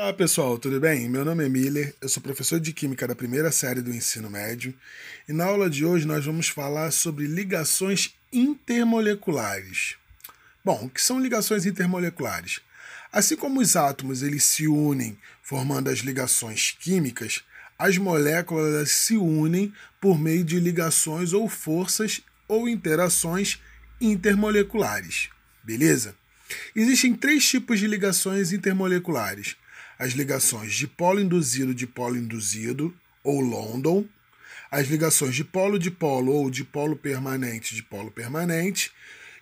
Olá pessoal, tudo bem? Meu nome é Miller, eu sou professor de Química da primeira série do ensino médio e na aula de hoje nós vamos falar sobre ligações intermoleculares. Bom, o que são ligações intermoleculares? Assim como os átomos eles se unem formando as ligações químicas, as moléculas se unem por meio de ligações ou forças ou interações intermoleculares. Beleza? Existem três tipos de ligações intermoleculares as ligações de polo induzido de polo induzido, ou London, as ligações de polo de polo ou de polo permanente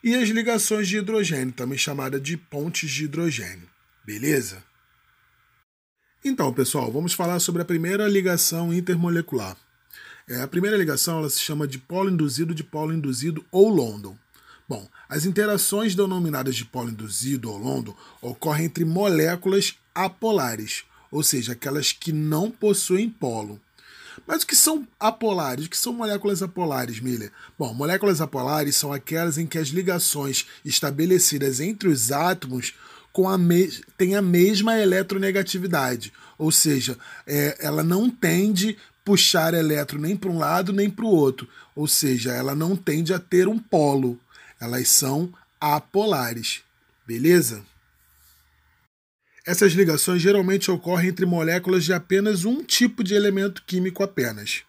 e as ligações de hidrogênio, também chamada de pontes de hidrogênio. Beleza? Então, pessoal, vamos falar sobre a primeira ligação intermolecular. É, a primeira ligação ela se chama de polo induzido de polo induzido ou London. Bom, as interações denominadas de polo induzido ou London ocorrem entre moléculas apolares, ou seja, aquelas que não possuem polo. Mas o que são apolares? O que são moléculas apolares, Miller? Bom, moléculas apolares são aquelas em que as ligações estabelecidas entre os átomos com a têm a mesma eletronegatividade, ou seja, é, ela não tende puxar elétron nem para um lado nem para o outro, ou seja, ela não tende a ter um polo. Elas são apolares. Beleza? Essas ligações geralmente ocorrem entre moléculas de apenas um tipo de elemento químico apenas.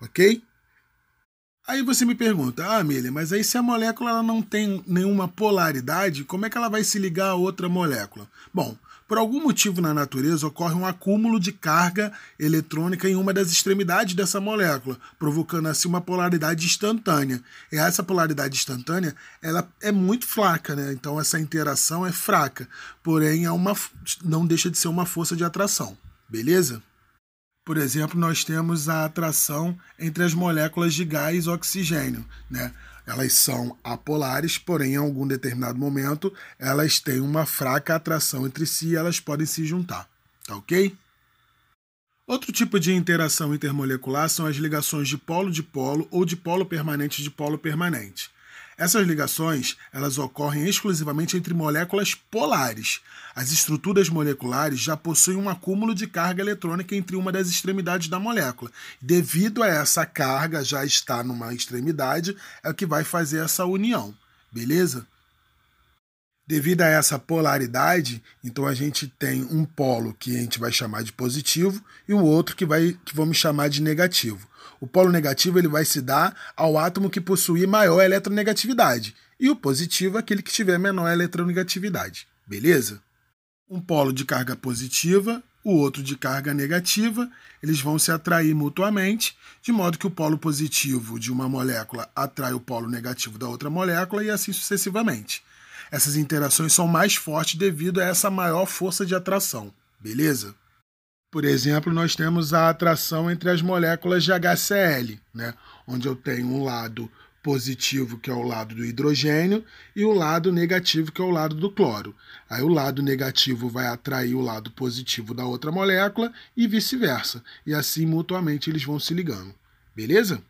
Ok? Aí você me pergunta, ah, Amelia, mas aí se a molécula não tem nenhuma polaridade, como é que ela vai se ligar a outra molécula? Bom, por algum motivo na natureza ocorre um acúmulo de carga eletrônica em uma das extremidades dessa molécula, provocando assim uma polaridade instantânea. E essa polaridade instantânea ela é muito fraca, né? então essa interação é fraca, porém é uma, não deixa de ser uma força de atração. Beleza? Por exemplo, nós temos a atração entre as moléculas de gás e oxigênio. Né? Elas são apolares, porém, em algum determinado momento, elas têm uma fraca atração entre si e elas podem se juntar. Tá ok? Outro tipo de interação intermolecular são as ligações de polo de polo ou de polo permanente de polo permanente. Essas ligações elas ocorrem exclusivamente entre moléculas polares. As estruturas moleculares já possuem um acúmulo de carga eletrônica entre uma das extremidades da molécula. Devido a essa carga já está numa extremidade, é o que vai fazer essa união. Beleza? Devido a essa polaridade, então a gente tem um polo que a gente vai chamar de positivo e o outro que, vai, que vamos chamar de negativo. O polo negativo ele vai se dar ao átomo que possui maior eletronegatividade, e o positivo é aquele que tiver menor eletronegatividade. Beleza? Um polo de carga positiva, o outro de carga negativa, eles vão se atrair mutuamente, de modo que o polo positivo de uma molécula atrai o polo negativo da outra molécula e assim sucessivamente. Essas interações são mais fortes devido a essa maior força de atração. Beleza? Por exemplo, nós temos a atração entre as moléculas de HCl, né? onde eu tenho um lado positivo, que é o lado do hidrogênio, e o lado negativo, que é o lado do cloro. Aí o lado negativo vai atrair o lado positivo da outra molécula e vice-versa. E assim, mutuamente, eles vão se ligando. Beleza?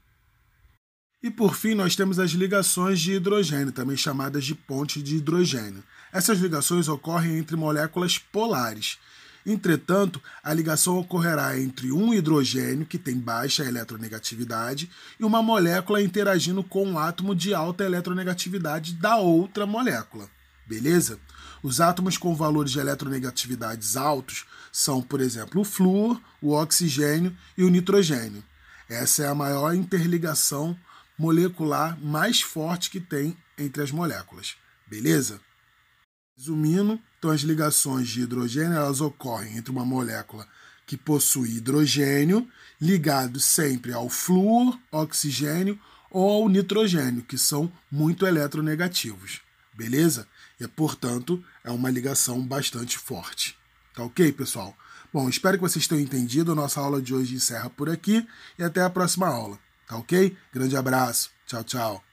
E por fim, nós temos as ligações de hidrogênio, também chamadas de pontes de hidrogênio. Essas ligações ocorrem entre moléculas polares. Entretanto, a ligação ocorrerá entre um hidrogênio, que tem baixa eletronegatividade, e uma molécula interagindo com um átomo de alta eletronegatividade da outra molécula. Beleza? Os átomos com valores de eletronegatividades altos são, por exemplo, o flúor, o oxigênio e o nitrogênio. Essa é a maior interligação molecular mais forte que tem entre as moléculas. Beleza? Resumindo, então as ligações de hidrogênio elas ocorrem entre uma molécula que possui hidrogênio ligado sempre ao flúor, oxigênio ou ao nitrogênio, que são muito eletronegativos. Beleza? E, portanto, é uma ligação bastante forte. Tá ok, pessoal? Bom, espero que vocês tenham entendido. A nossa aula de hoje encerra por aqui e até a próxima aula. Tá ok? Grande abraço. Tchau, tchau.